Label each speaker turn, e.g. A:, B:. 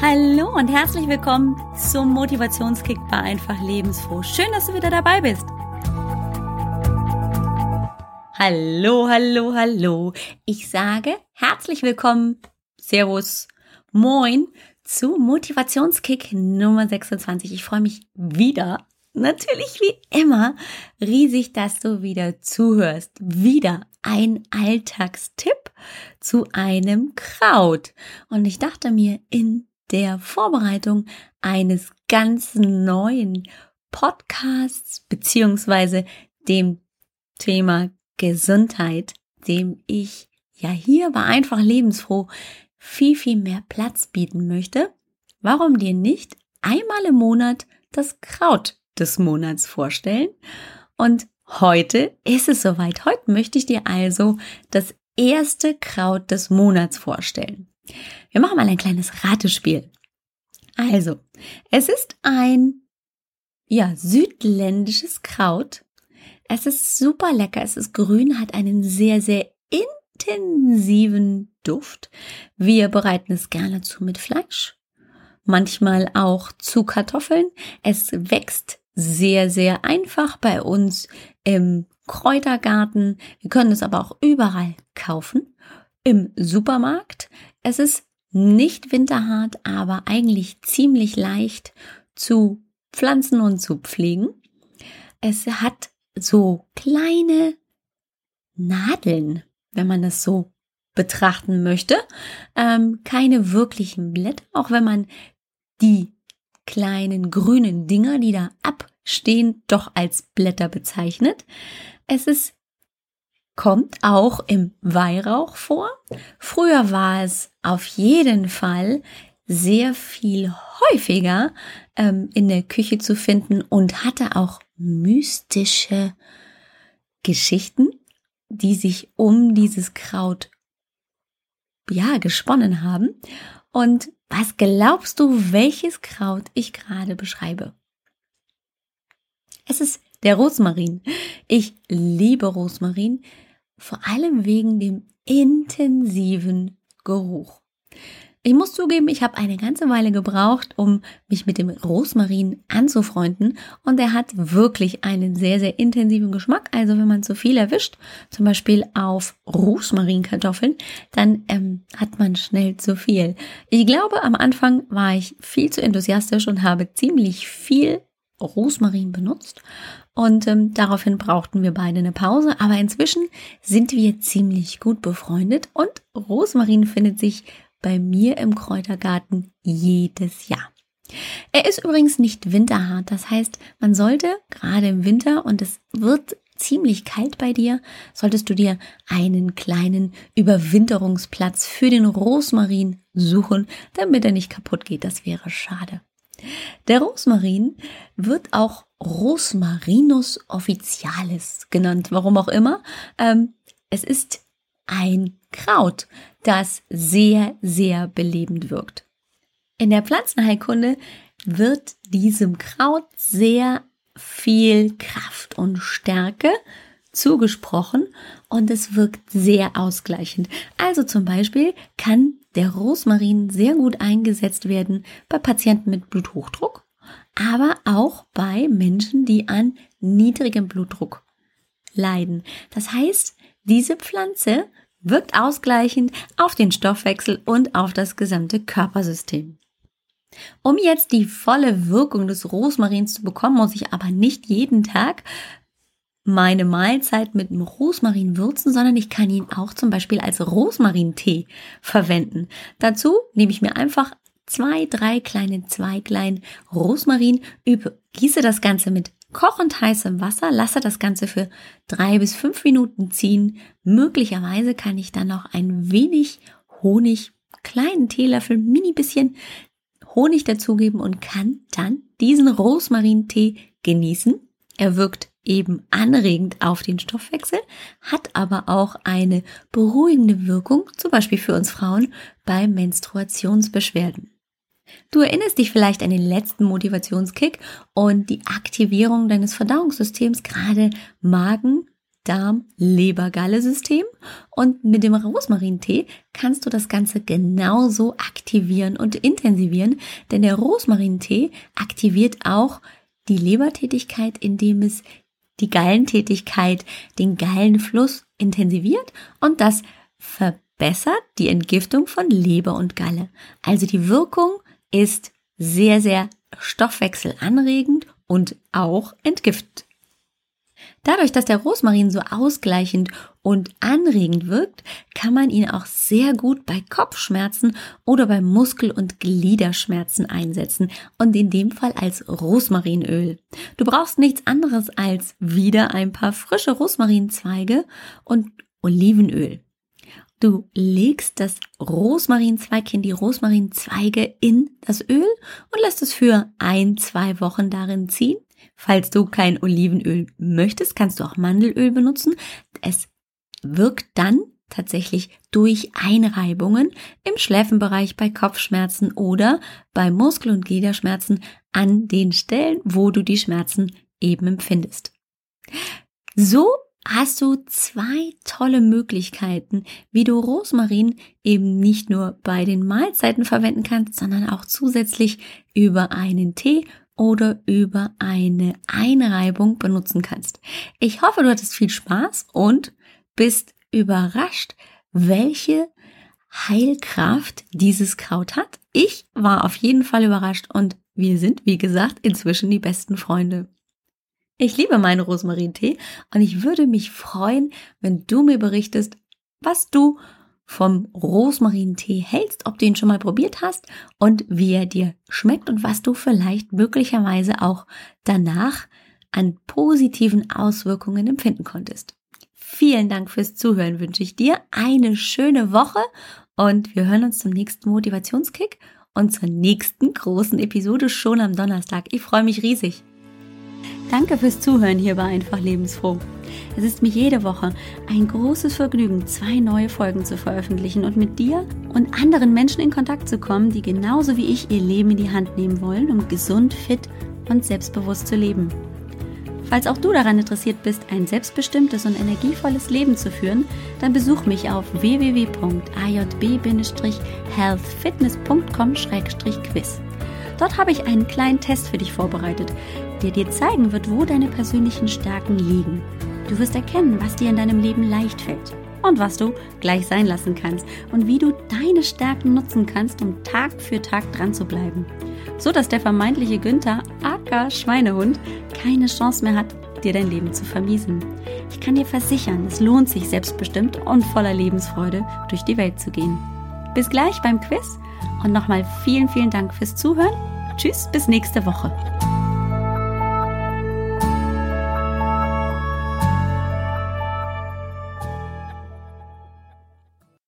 A: Hallo und herzlich willkommen zum Motivationskick bei Einfach Lebensfroh. Schön, dass du wieder dabei bist. Hallo, hallo, hallo. Ich sage herzlich willkommen, Servus, Moin zu Motivationskick Nummer 26. Ich freue mich wieder, natürlich wie immer, riesig, dass du wieder zuhörst. Wieder ein Alltagstipp zu einem Kraut. Und ich dachte mir, in der Vorbereitung eines ganz neuen Podcasts beziehungsweise dem Thema Gesundheit, dem ich ja hier bei einfach lebensfroh viel, viel mehr Platz bieten möchte. Warum dir nicht einmal im Monat das Kraut des Monats vorstellen? Und heute ist es soweit. Heute möchte ich dir also das erste Kraut des Monats vorstellen. Wir machen mal ein kleines Ratespiel. Also, es ist ein, ja, südländisches Kraut. Es ist super lecker. Es ist grün, hat einen sehr, sehr intensiven Duft. Wir bereiten es gerne zu mit Fleisch. Manchmal auch zu Kartoffeln. Es wächst sehr, sehr einfach bei uns im Kräutergarten. Wir können es aber auch überall kaufen. Im Supermarkt. Es ist nicht winterhart, aber eigentlich ziemlich leicht zu pflanzen und zu pflegen. Es hat so kleine Nadeln, wenn man das so betrachten möchte. Ähm, keine wirklichen Blätter, auch wenn man die kleinen grünen Dinger, die da abstehen, doch als Blätter bezeichnet. Es ist kommt auch im Weihrauch vor. Früher war es auf jeden Fall sehr viel häufiger ähm, in der Küche zu finden und hatte auch mystische Geschichten, die sich um dieses Kraut ja gesponnen haben. Und was glaubst du, welches Kraut ich gerade beschreibe? Es ist der Rosmarin. Ich liebe Rosmarin vor allem wegen dem intensiven Geruch. Ich muss zugeben, ich habe eine ganze Weile gebraucht, um mich mit dem Rosmarin anzufreunden und er hat wirklich einen sehr, sehr intensiven Geschmack. Also wenn man zu viel erwischt, zum Beispiel auf Rosmarinkartoffeln, dann ähm, hat man schnell zu viel. Ich glaube, am Anfang war ich viel zu enthusiastisch und habe ziemlich viel Rosmarin benutzt und ähm, daraufhin brauchten wir beide eine Pause. Aber inzwischen sind wir ziemlich gut befreundet und Rosmarin findet sich bei mir im Kräutergarten jedes Jahr. Er ist übrigens nicht winterhart. Das heißt, man sollte gerade im Winter und es wird ziemlich kalt bei dir, solltest du dir einen kleinen Überwinterungsplatz für den Rosmarin suchen, damit er nicht kaputt geht. Das wäre schade. Der Rosmarin wird auch Rosmarinus officialis genannt, warum auch immer. Ähm, es ist ein Kraut, das sehr, sehr belebend wirkt. In der Pflanzenheilkunde wird diesem Kraut sehr viel Kraft und Stärke zugesprochen und es wirkt sehr ausgleichend. Also zum Beispiel kann der Rosmarin sehr gut eingesetzt werden bei Patienten mit Bluthochdruck, aber auch bei Menschen, die an niedrigem Blutdruck leiden. Das heißt, diese Pflanze wirkt ausgleichend auf den Stoffwechsel und auf das gesamte Körpersystem. Um jetzt die volle Wirkung des Rosmarins zu bekommen, muss ich aber nicht jeden Tag meine Mahlzeit mit Rosmarin würzen, sondern ich kann ihn auch zum Beispiel als Rosmarintee verwenden. Dazu nehme ich mir einfach zwei, drei kleine Zweiglein Rosmarin, gieße das Ganze mit kochend heißem Wasser, lasse das Ganze für drei bis fünf Minuten ziehen. Möglicherweise kann ich dann noch ein wenig Honig, kleinen Teelöffel, mini bisschen Honig dazugeben und kann dann diesen Rosmarintee genießen. Er wirkt eben anregend auf den Stoffwechsel, hat aber auch eine beruhigende Wirkung, zum Beispiel für uns Frauen bei Menstruationsbeschwerden. Du erinnerst dich vielleicht an den letzten Motivationskick und die Aktivierung deines Verdauungssystems, gerade Magen, Darm-Leber-Galle-System und mit dem Rosmarintee kannst du das Ganze genauso aktivieren und intensivieren, denn der Rosmarintee aktiviert auch die Lebertätigkeit, indem es die Gallentätigkeit, den Gallenfluss intensiviert und das verbessert die Entgiftung von Leber und Galle. Also die Wirkung ist sehr, sehr stoffwechselanregend und auch entgiftend. Dadurch, dass der Rosmarin so ausgleichend und anregend wirkt, kann man ihn auch sehr gut bei Kopfschmerzen oder bei Muskel- und Gliederschmerzen einsetzen und in dem Fall als Rosmarinöl. Du brauchst nichts anderes als wieder ein paar frische Rosmarinzweige und Olivenöl. Du legst das Rosmarinzweigchen, die Rosmarinzweige in das Öl und lässt es für ein, zwei Wochen darin ziehen. Falls du kein Olivenöl möchtest, kannst du auch Mandelöl benutzen. Es wirkt dann tatsächlich durch Einreibungen im Schläfenbereich bei Kopfschmerzen oder bei Muskel- und Gliederschmerzen an den Stellen, wo du die Schmerzen eben empfindest. So hast du zwei tolle Möglichkeiten, wie du Rosmarin eben nicht nur bei den Mahlzeiten verwenden kannst, sondern auch zusätzlich über einen Tee oder über eine Einreibung benutzen kannst. Ich hoffe, du hattest viel Spaß und bist überrascht, welche Heilkraft dieses Kraut hat. Ich war auf jeden Fall überrascht und wir sind, wie gesagt, inzwischen die besten Freunde. Ich liebe meinen Rosmarintee und ich würde mich freuen, wenn du mir berichtest, was du vom Rosmarintee hältst, ob du ihn schon mal probiert hast und wie er dir schmeckt und was du vielleicht möglicherweise auch danach an positiven Auswirkungen empfinden konntest. Vielen Dank fürs Zuhören wünsche ich dir eine schöne Woche und wir hören uns zum nächsten Motivationskick und zur nächsten großen Episode schon am Donnerstag. Ich freue mich riesig. Danke fürs Zuhören hier bei Einfach Lebensfroh. Es ist mir jede Woche ein großes Vergnügen, zwei neue Folgen zu veröffentlichen und mit dir und anderen Menschen in Kontakt zu kommen, die genauso wie ich ihr Leben in die Hand nehmen wollen, um gesund, fit und selbstbewusst zu leben. Falls auch du daran interessiert bist, ein selbstbestimmtes und energievolles Leben zu führen, dann besuch mich auf www.ajb-healthfitness.com-quiz. Dort habe ich einen kleinen Test für dich vorbereitet, der dir zeigen wird, wo deine persönlichen Stärken liegen. Du wirst erkennen, was dir in deinem Leben leicht fällt und was du gleich sein lassen kannst und wie du deine Stärken nutzen kannst, um Tag für Tag dran zu bleiben. So dass der vermeintliche Günther, aka Schweinehund, keine Chance mehr hat, dir dein Leben zu vermiesen. Ich kann dir versichern, es lohnt sich selbstbestimmt und voller Lebensfreude durch die Welt zu gehen. Bis gleich beim Quiz und nochmal vielen, vielen Dank fürs Zuhören. Tschüss, bis nächste Woche.